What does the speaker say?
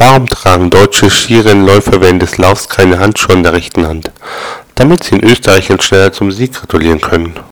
Warum tragen deutsche Skirennläufer während des Laufs keine Handschuhe an der rechten Hand? Damit sie in Österreich schneller zum Sieg gratulieren können